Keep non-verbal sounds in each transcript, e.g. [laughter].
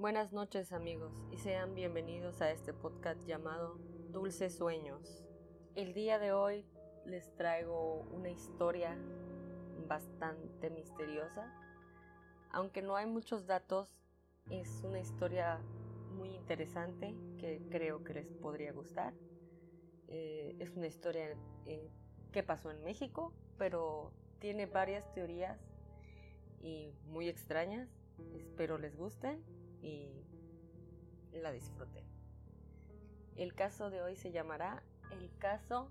Buenas noches amigos y sean bienvenidos a este podcast llamado Dulces Sueños. El día de hoy les traigo una historia bastante misteriosa. Aunque no hay muchos datos, es una historia muy interesante que creo que les podría gustar. Eh, es una historia que pasó en México, pero tiene varias teorías y muy extrañas. Espero les gusten y la disfruté. El caso de hoy se llamará el caso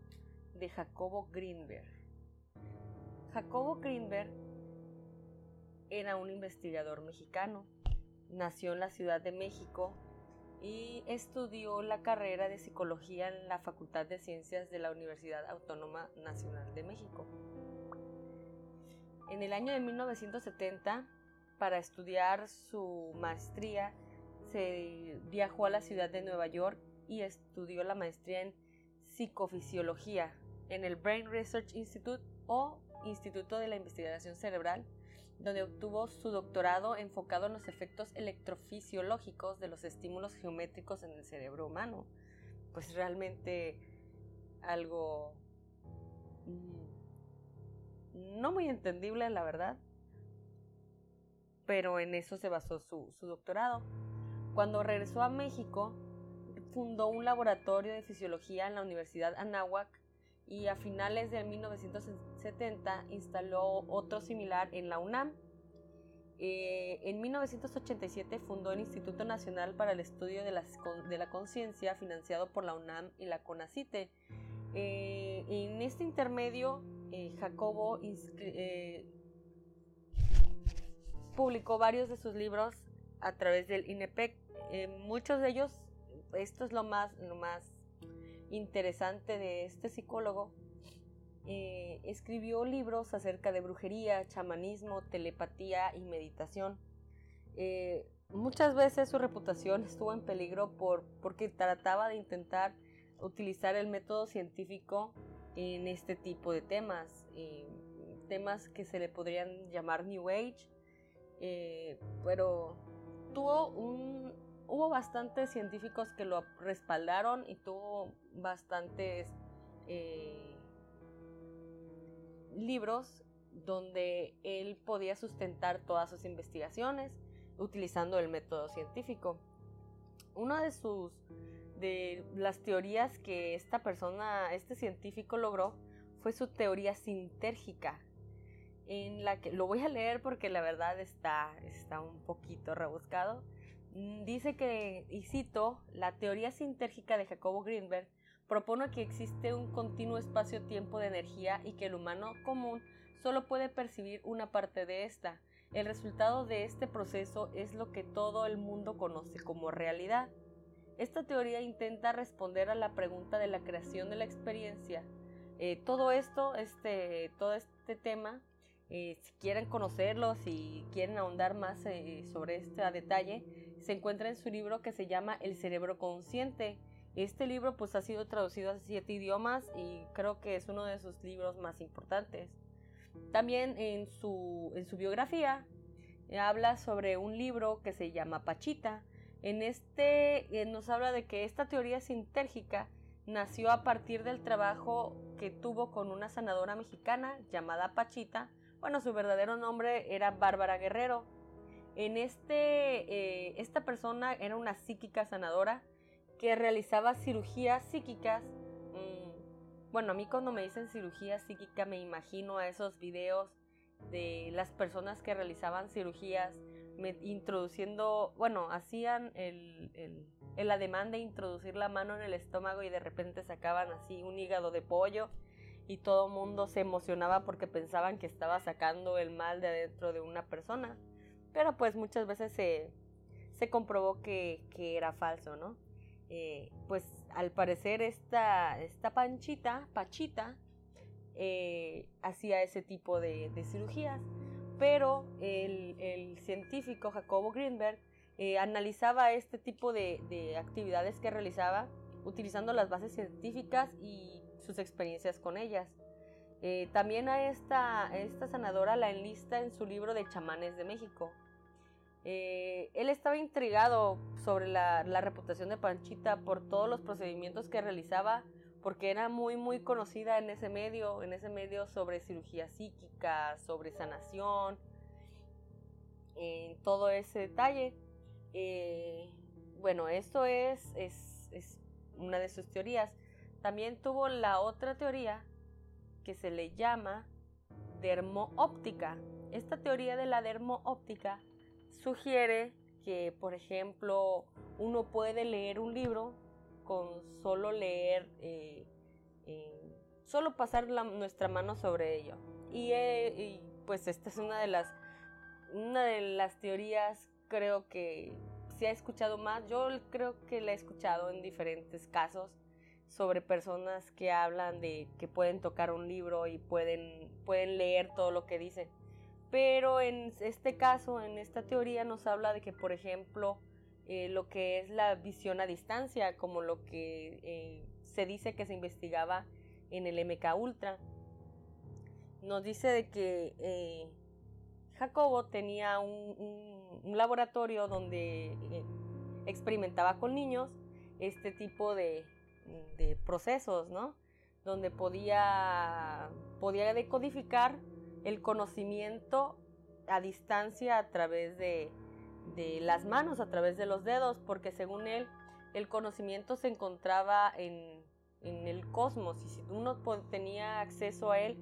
de Jacobo Greenberg. Jacobo Greenberg era un investigador mexicano. Nació en la Ciudad de México y estudió la carrera de psicología en la Facultad de Ciencias de la Universidad Autónoma Nacional de México. En el año de 1970 para estudiar su maestría, se viajó a la ciudad de Nueva York y estudió la maestría en psicofisiología en el Brain Research Institute o Instituto de la Investigación Cerebral, donde obtuvo su doctorado enfocado en los efectos electrofisiológicos de los estímulos geométricos en el cerebro humano. Pues realmente algo mm, no muy entendible, la verdad, pero en eso se basó su, doctorado. Cuando regresó a México, fundó un laboratorio de fisiología en la Universidad Anáhuac y a finales de 1970 instaló otro similar en la UNAM. Eh, en 1987 fundó el Instituto Nacional para el Estudio de la, Conciencia, financiado por la UNAM y la CONACITE. Eh, en este intermedio, eh, Jacobo publicó varios de sus libros a través del INEPEC. Eh, muchos de ellos, esto es lo más, lo más interesante de este psicólogo, eh, escribió libros acerca de brujería, chamanismo, telepatía y meditación. Eh, muchas veces su reputación estuvo en peligro por, porque trataba de intentar utilizar el método científico en este tipo de temas, temas que se le podrían llamar New Age eh, pero tuvo un, hubo bastantes científicos que lo respaldaron y tuvo bastantes eh, libros donde él podía sustentar todas sus investigaciones utilizando el método científico. Una de sus de las teorías que esta persona, este científico logró fue su teoría sintérgica, en la que lo voy a leer porque la verdad está, está un poquito rebuscado. Mm, dice que, y cito, la teoría sintérgica de Jacobo Greenberg propone que existe un continuo espacio-tiempo de energía y que el humano común solo puede percibir una parte de esta. El resultado de este proceso es lo que todo el mundo conoce como realidad. Esta teoría intenta responder a la pregunta de la creación de la experiencia. Eh, todo esto, este, todo este tema, eh, si quieren conocerlo, si quieren ahondar más eh, sobre este detalle, se encuentra en su libro que se llama El cerebro consciente. Este libro pues ha sido traducido a siete idiomas y creo que es uno de sus libros más importantes. También en su, en su biografía eh, habla sobre un libro que se llama Pachita. En este nos habla de que esta teoría sintérgica nació a partir del trabajo que tuvo con una sanadora mexicana llamada Pachita, bueno, su verdadero nombre era Bárbara Guerrero. En este, eh, esta persona era una psíquica sanadora que realizaba cirugías psíquicas. Mm, bueno, a mí cuando me dicen cirugía psíquica me imagino a esos videos de las personas que realizaban cirugías introduciendo, bueno, hacían el, el, el ademán de introducir la mano en el estómago y de repente sacaban así un hígado de pollo y todo el mundo se emocionaba porque pensaban que estaba sacando el mal de adentro de una persona. Pero pues muchas veces se, se comprobó que, era falso, ¿no? Eh, pues al parecer esta, esta panchita, pachita, eh, hacía ese tipo de, cirugías, pero el, científico Jacobo Greenberg eh, analizaba este tipo de actividades que realizaba utilizando las bases científicas y sus experiencias con ellas. Eh, también a esta, esta sanadora la enlista en su libro de chamanes de México. Eh, él estaba intrigado sobre la, reputación de Panchita por todos los procedimientos que realizaba, porque era muy, muy conocida en ese medio, en ese medio sobre cirugía psíquica, sobre sanación, en todo ese detalle. Eh, bueno, esto es, es, es una de sus teorías. También tuvo la otra teoría que se le llama dermoóptica. Esta teoría de la dermoóptica sugiere que, por ejemplo, uno puede leer un libro con solo leer, eh, eh, solo pasar nuestra mano sobre ello. Eh, y, pues esta es una de las, una de las teorías, creo que se ha escuchado más. Yo creo que la he escuchado en diferentes casos sobre personas que hablan de que pueden tocar un libro y pueden, pueden leer todo lo que dice. Pero en este caso, en esta teoría, nos habla de que, por ejemplo, eh, lo que es la visión a distancia, como lo que eh, se dice que se investigaba en el MK Ultra, nos dice de que eh, Jacobo tenía un, un laboratorio donde experimentaba con niños este tipo de, de procesos, ¿no? Donde podía, podía decodificar el conocimiento a distancia a través de, de las manos, a través de los dedos, porque según él, el conocimiento se encontraba en, en el cosmos y si uno tenía acceso a él,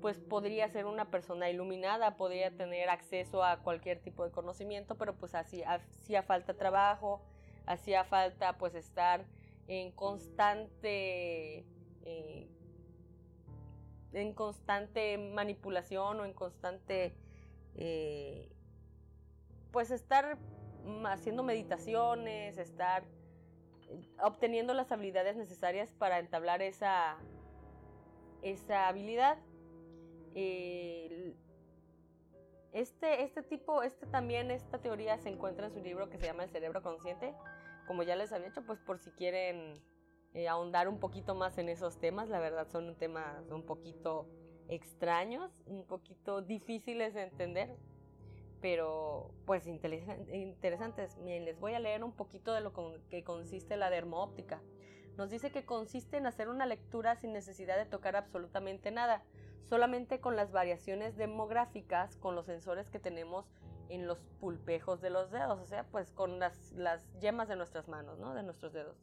pues podría ser una persona iluminada, podría tener acceso a cualquier tipo de conocimiento, pero pues hacía falta trabajo, hacía falta pues estar en constante eh, en constante manipulación o en constante eh, pues estar haciendo meditaciones estar eh, obteniendo las habilidades necesarias para entablar esa esa habilidad. Este, este tipo, este también, esta teoría se encuentra en su libro que se llama El cerebro consciente, como ya les había hecho, pues por si quieren eh, ahondar un poquito más en esos temas, la verdad son temas un poquito extraños, un poquito difíciles de entender, pero pues interesantes. Miren, les voy a leer un poquito de lo que consiste la dermoóptica. Nos dice que consiste en hacer una lectura sin necesidad de tocar absolutamente nada, solamente con las variaciones demográficas, con los sensores que tenemos en los pulpejos de los dedos, o sea, pues con las, las yemas de nuestras manos, ¿no? De nuestros dedos.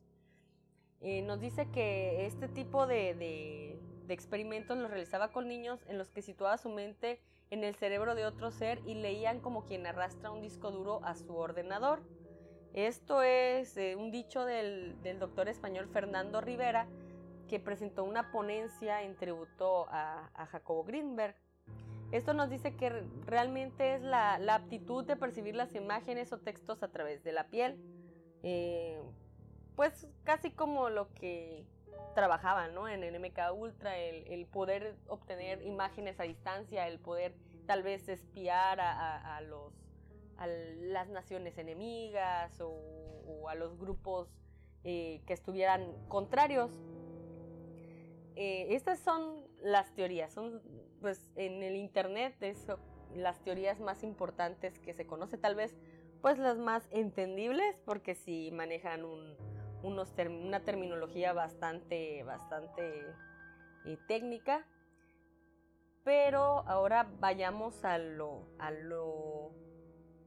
Eh, nos dice que este tipo de, de, de, experimentos los realizaba con niños en los que situaba su mente en el cerebro de otro ser y leían como quien arrastra un disco duro a su ordenador. Esto es eh, un dicho del, del, doctor español Fernando Rivera, que presentó una ponencia en tributo a, a Jacobo Greenberg. Esto nos dice que realmente es la, aptitud de percibir las imágenes o textos a través de la piel. Eh, pues casi como lo que trabajaban ¿no? en el MK Ultra, el, poder obtener imágenes a distancia, el poder tal vez espiar a, los, a las naciones enemigas o, a los grupos eh, que estuvieran contrarios. Eh, estas son las teorías, pues en el internet es las teorías más importantes que se conoce, tal vez pues las más entendibles porque si manejan un, una terminología bastante, bastante eh, técnica. Pero ahora vayamos a lo, a lo,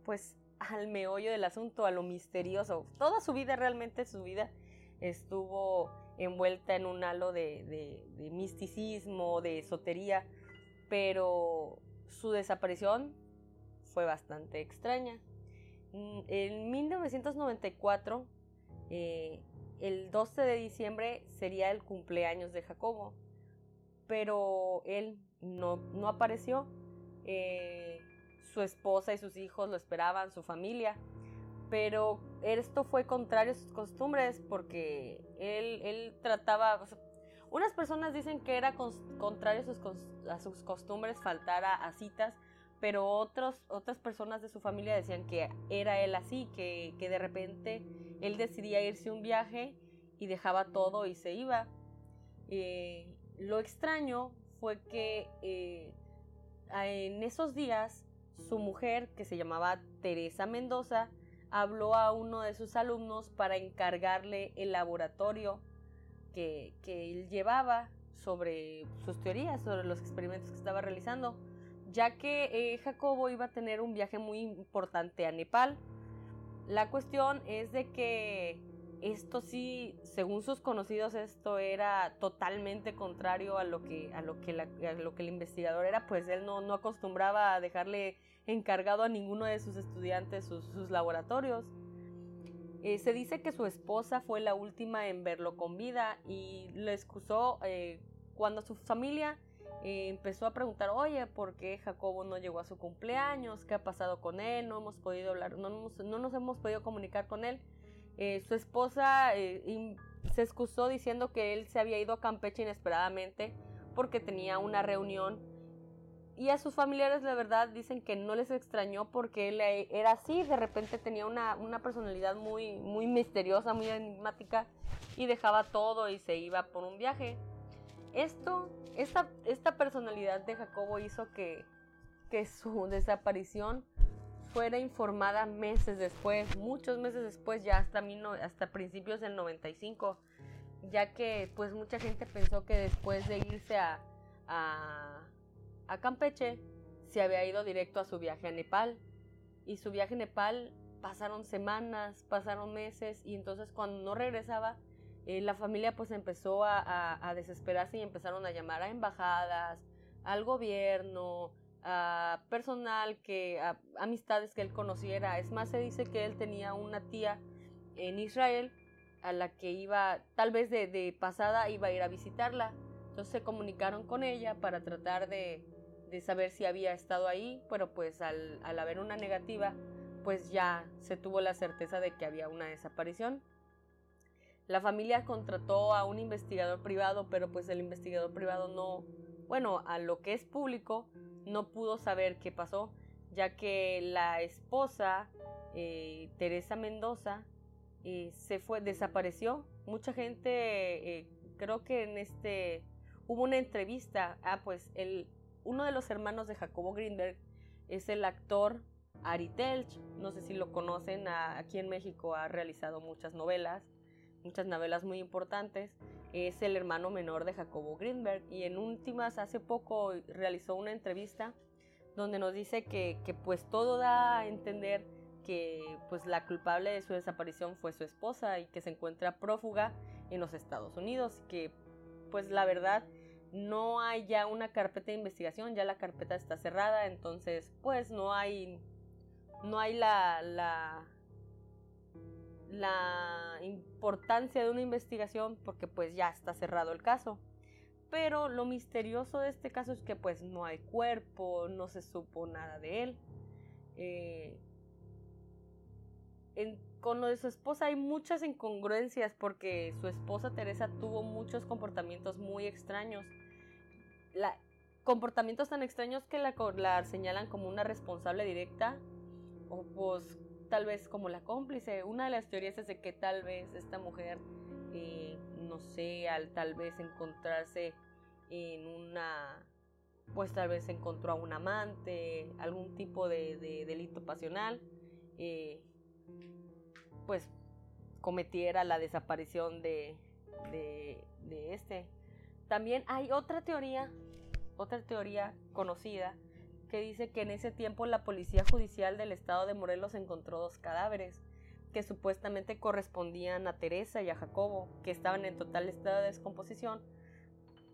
pues al meollo del asunto, a lo misterioso. Toda su vida, realmente su vida, estuvo envuelta en un halo de misticismo, de esotería pero su desaparición fue bastante extraña. Mm, en 1994, eh, el 12 de diciembre sería el cumpleaños de Jacobo, pero él no, apareció. Eh, su esposa y sus hijos lo esperaban, su familia, pero esto fue contrario a sus costumbres porque él, él trataba, unas personas dicen que era contrario a sus, costumbres faltar a, citas, pero otros, otras personas de su familia decían que era él así, que, de repente él decidía irse un viaje y dejaba todo y se iba. Eh, lo extraño fue que eh, en esos días su mujer, que se llamaba Teresa Mendoza, habló a uno de sus alumnos para encargarle el laboratorio que, él llevaba sobre sus teorías, sobre los experimentos que estaba realizando, ya que eh, Jacobo iba a tener un viaje muy importante a Nepal. La cuestión es de que esto sí, según sus conocidos, esto era totalmente contrario a lo que, a lo que, lo que el investigador era, pues él no, no, acostumbraba a dejarle encargado a ninguno de sus estudiantes sus, laboratorios. Eh, se dice que su esposa fue la última en verlo con vida y lo excusó eh, cuando su familia eh, empezó a preguntar, oye, ¿por qué Jacobo no llegó a su cumpleaños? ¿Qué ha pasado con él? No hemos podido hablar, no, no nos hemos podido comunicar con él. Su esposa se excusó diciendo que él se había ido a Campeche inesperadamente porque tenía una reunión. Y a sus familiares, la verdad, dicen que no les extrañó porque él eh, era así, de repente tenía una, personalidad muy, muy misteriosa, muy enigmática y dejaba todo y se iba por un viaje. Esto, esta, esta personalidad de Jacobo hizo que, que su [laughs] desaparición fuera informada meses después, muchos meses después, ya hasta, hasta principios del 95, ya que pues mucha gente pensó que después de irse a, a Campeche, se había ido directo a su viaje a Nepal. Y su viaje a Nepal pasaron semanas, pasaron meses, y entonces cuando no regresaba, eh, la familia pues empezó a, a, desesperarse y empezaron a llamar a embajadas, al gobierno, personal, que amistades que él conociera. Es más, se dice que él tenía una tía en Israel a la que iba, tal vez de, pasada, iba a ir a visitarla. Entonces se comunicaron con ella para tratar de, saber si había estado ahí, pero pues al, al haber una negativa, pues ya se tuvo la certeza de que había una desaparición. La familia contrató a un investigador privado, pero pues el investigador privado no, bueno, a lo que es público, no pudo saber qué pasó, ya que la esposa, eh, Teresa Mendoza, eh, se fue, desapareció. Mucha gente, eh, creo que en este, hubo una entrevista, ah, pues el, uno de los hermanos de Jacobo Greenberg es el actor Ari Telch, no sé si lo conocen, aquí en México ha realizado muchas novelas, muchas novelas muy importantes. Es el hermano menor de Jacobo Greenberg y en últimas hace poco realizó una entrevista donde nos dice que, pues todo da a entender que pues la culpable de su desaparición fue su esposa y que se encuentra prófuga en los Estados Unidos que pues la verdad no hay ya una carpeta de investigación, ya la carpeta está cerrada, entonces pues no hay no hay la, la la importancia de una investigación porque pues ya está cerrado el caso. Pero lo misterioso de este caso es que pues no hay cuerpo, no se supo nada de él. Eh, con lo de su esposa hay muchas incongruencias porque su esposa Teresa tuvo muchos comportamientos muy extraños. comportamientos tan extraños que la, la señalan como una responsable directa o pues tal vez como la cómplice. Una de las teorías es de que tal vez esta mujer, eh, no sé, al tal vez encontrarse en una, pues tal vez encontró a un amante, algún tipo de, delito pasional, eh, pues cometiera la desaparición de, de, este. También hay otra teoría, otra teoría conocida, que dice que en ese tiempo la Policía Judicial del Estado de Morelos encontró dos cadáveres que supuestamente correspondían a Teresa y a Jacobo, que estaban en total estado de descomposición,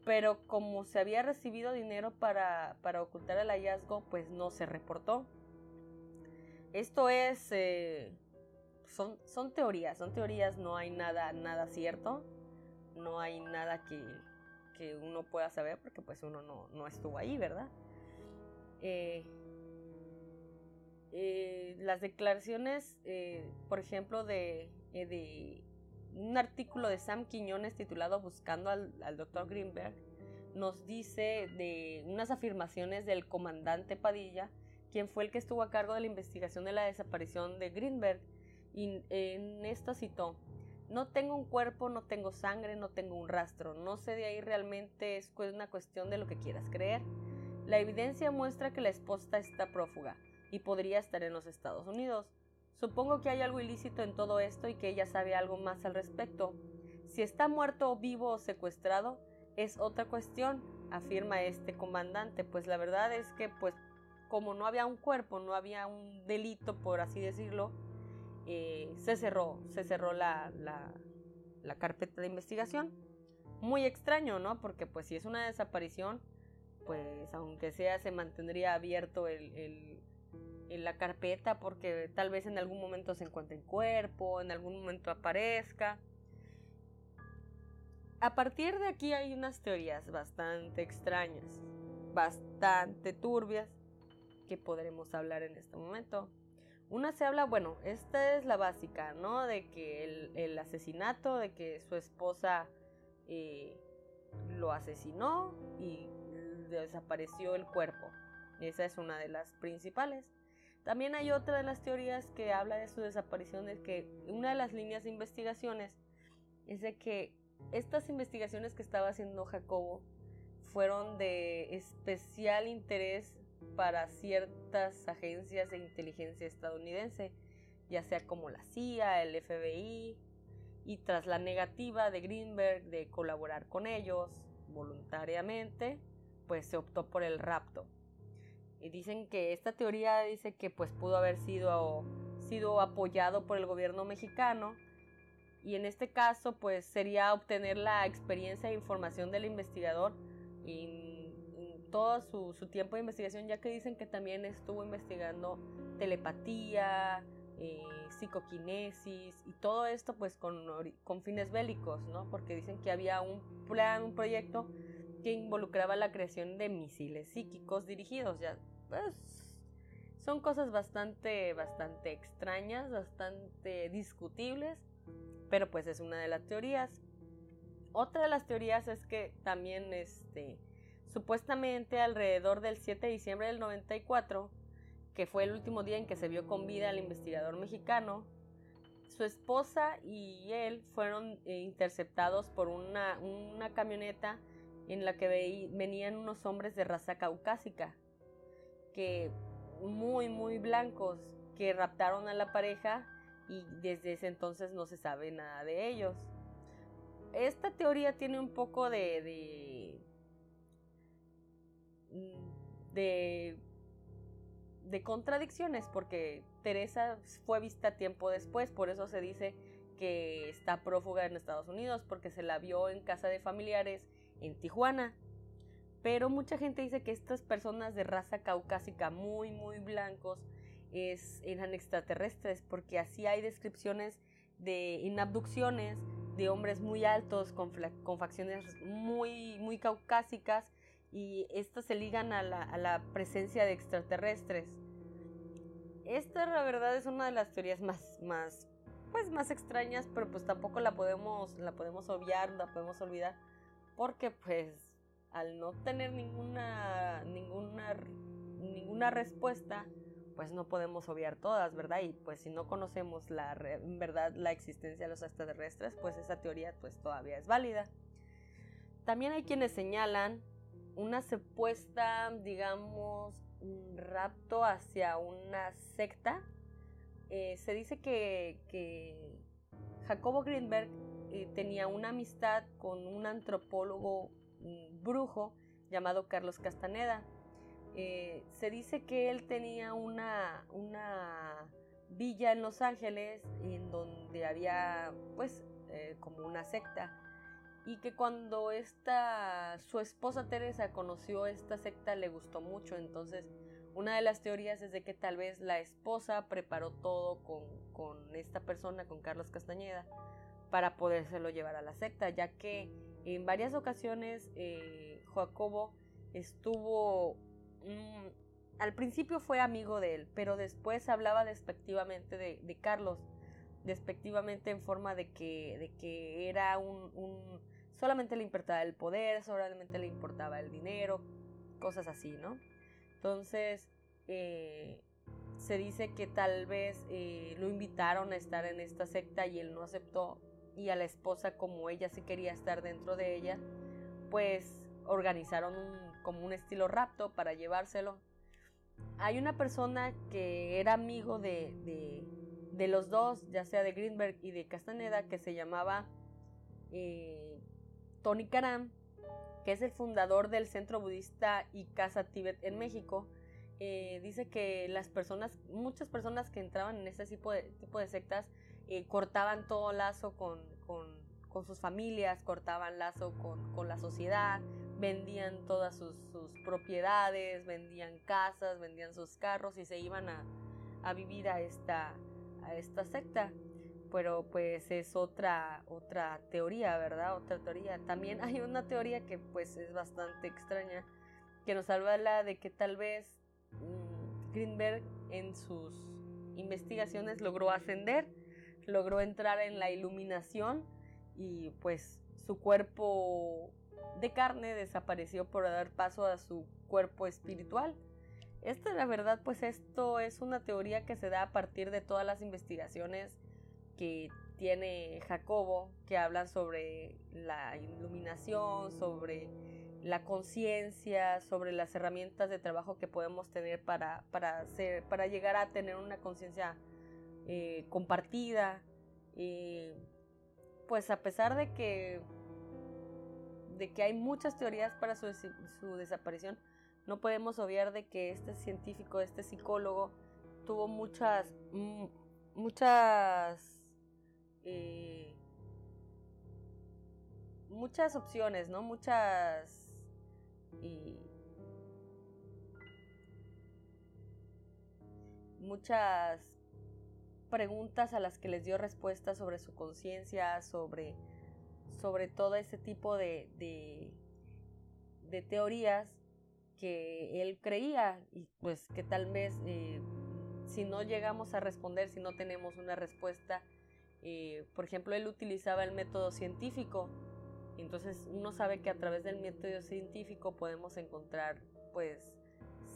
pero como se había recibido dinero para, ocultar el hallazgo, pues no se reportó. Esto es... Eh, son, son teorías, son teorías, no hay nada, nada cierto, no hay nada que, que uno pueda saber porque pues uno no, no estuvo ahí, ¿verdad? Eh, eh, las declaraciones, eh, por ejemplo, de, un artículo de Sam Quiñones titulado Buscando al, al Dr. Greenberg, nos dice de unas afirmaciones del comandante Padilla, quien fue el que estuvo a cargo de la investigación de la desaparición de Greenberg. Y en esto citó, no tengo un cuerpo, no tengo sangre, no tengo un rastro, no sé de ahí realmente es una cuestión de lo que quieras creer. La evidencia muestra que la esposa está prófuga. y podría estar en los Estados Unidos. Supongo que hay algo ilícito en todo esto y que ella sabe algo más al respecto. Si está muerto, vivo o secuestrado, es otra cuestión, afirma este comandante, pues la verdad es que pues como no había un cuerpo, no había un delito, por así decirlo, eh, se cerró, se cerró la, la, carpeta de investigación. Muy extraño, ¿no? Porque pues si es una desaparición, pues aunque sea se mantendría abierto el, la carpeta porque tal vez en algún momento se encuentre en cuerpo, en algún momento aparezca. A partir de aquí hay unas teorías bastante extrañas, bastante turbias, que podremos hablar en este momento. Una se habla, bueno, esta es la básica, ¿no? De que el, asesinato, de que su esposa eh, lo asesinó y desapareció el cuerpo. Esa es una de las principales. También hay otra de las teorías que habla de su desaparición, es que una de las líneas de investigaciones es de que estas investigaciones que estaba haciendo Jacobo fueron de especial interés para ciertas agencias de inteligencia estadounidense, ya sea como la CIA, el FBI, y tras la negativa de Greenberg de colaborar con ellos voluntariamente, pues se optó por el rapto. Y dicen que esta teoría dice que pues pudo haber sido, sido apoyado por el gobierno mexicano y en este caso pues sería obtener la experiencia e información del investigador todo su, tiempo de investigación, ya que dicen que también estuvo investigando telepatía, eh, psicoquinesis y todo esto pues con, con, fines bélicos, ¿no? Porque dicen que había un plan, un proyecto que involucraba la creación de misiles psíquicos dirigidos, ya pues son cosas bastante, bastante extrañas, bastante discutibles, pero pues es una de las teorías. Otra de las teorías es que también este Supuestamente alrededor del 7 de diciembre del 94, que fue el último día en que se vio con vida al investigador mexicano, su esposa y él fueron eh, interceptados por una, una, camioneta en la que venían unos hombres de raza caucásica, que muy, muy blancos, que raptaron a la pareja y desde ese entonces no se sabe nada de ellos. Esta teoría tiene un poco de de, de contradicciones, porque Teresa fue vista tiempo después, por eso se dice que está prófuga en Estados Unidos, porque se la vio en casa de familiares en Tijuana. Pero mucha gente dice que estas personas de raza caucásica muy, muy blancos es, eran extraterrestres, porque así hay descripciones de inabducciones de hombres muy altos con, con facciones muy, muy caucásicas y estas se ligan a la, presencia de extraterrestres. Esta la verdad es una de las teorías más, más, pues más extrañas, pero pues tampoco la podemos, la podemos obviar, la podemos olvidar, porque pues al no tener ninguna, ninguna, ninguna respuesta, pues no podemos obviar todas, ¿verdad? Y pues si no conocemos la, verdad la existencia de los extraterrestres, pues esa teoría pues todavía es válida. También hay quienes señalan una supuesta, digamos, un rapto hacia una secta. Eh, se dice que, Jacobo Greenberg eh, tenía una amistad con un antropólogo brujo llamado Carlos Castaneda. Eh, se dice que él tenía una, una villa en Los Ángeles en donde había pues como una secta y que cuando esta su esposa Teresa conoció esta secta le gustó mucho. Entonces una de las teorías es de que tal vez la esposa preparó todo con, con esta persona con Carlos Castañeda para podérselo llevar a la secta ya que en varias ocasiones eh, Jacobo estuvo mm, al principio fue amigo de él pero después hablaba despectivamente de, Carlos despectivamente en forma de que, de que era un solamente le importaba el poder, solamente le importaba el dinero, cosas así, ¿no? Entonces, eh, se dice que tal vez eh, lo invitaron a estar en esta secta y él no aceptó y a la esposa como ella sí quería estar dentro de ella, pues organizaron como un estilo rapto para llevárselo. hay una persona que era amigo de, de, los dos, ya sea de Greenberg y de Castaneda, que se llamaba eh, Tony Karam, que es el fundador del Centro Budista y Casa Tíbet en México. Eh, dice que las personas, muchas personas que entraban en este tipo de, tipo de sectas, eh, cortaban todo lazo con, sus familias, cortaban lazo con, la sociedad, vendían todas sus, propiedades, vendían casas, vendían sus carros y se iban a, vivir a esta secta. Pero pues es otra, otra teoría, ¿verdad? Otra teoría. También hay una teoría que pues es bastante extraña, que nos habla de que tal vez mm, Greenberg en sus investigaciones logró ascender, logró entrar en la iluminación y pues su cuerpo de carne desapareció por dar paso a su cuerpo espiritual. Esta, la verdad, pues esto es una teoría que se da a partir de todas las investigaciones que tiene Jacobo, que hablan sobre la iluminación, sobre la conciencia, sobre las herramientas de trabajo que podemos tener para, para, hacer, para llegar a tener una conciencia eh, compartida. Pues a pesar de que de que hay muchas teorías para su, desaparición, no podemos obviar de que este científico, este psicólogo, tuvo muchas, mm, muchas, eh, muchas opciones, ¿no? Muchas, muchas preguntas a las que les dio respuesta sobre su conciencia, sobre sobre todo ese tipo de, de, teorías que él creía y pues que tal vez eh, si no llegamos a responder, si no tenemos una respuesta, eh, por ejemplo, él utilizaba el método científico, entonces uno sabe que a través del método científico podemos encontrar pues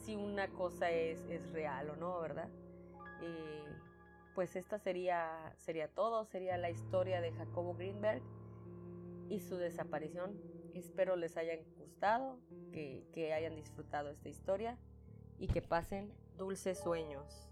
si una cosa es, es real o no, ¿verdad? Eh, pues esta sería, sería todo, sería la historia de Jacobo Greenberg y su desaparición. Espero les hayan gustado, que, que hayan disfrutado esta historia y que pasen dulces sueños.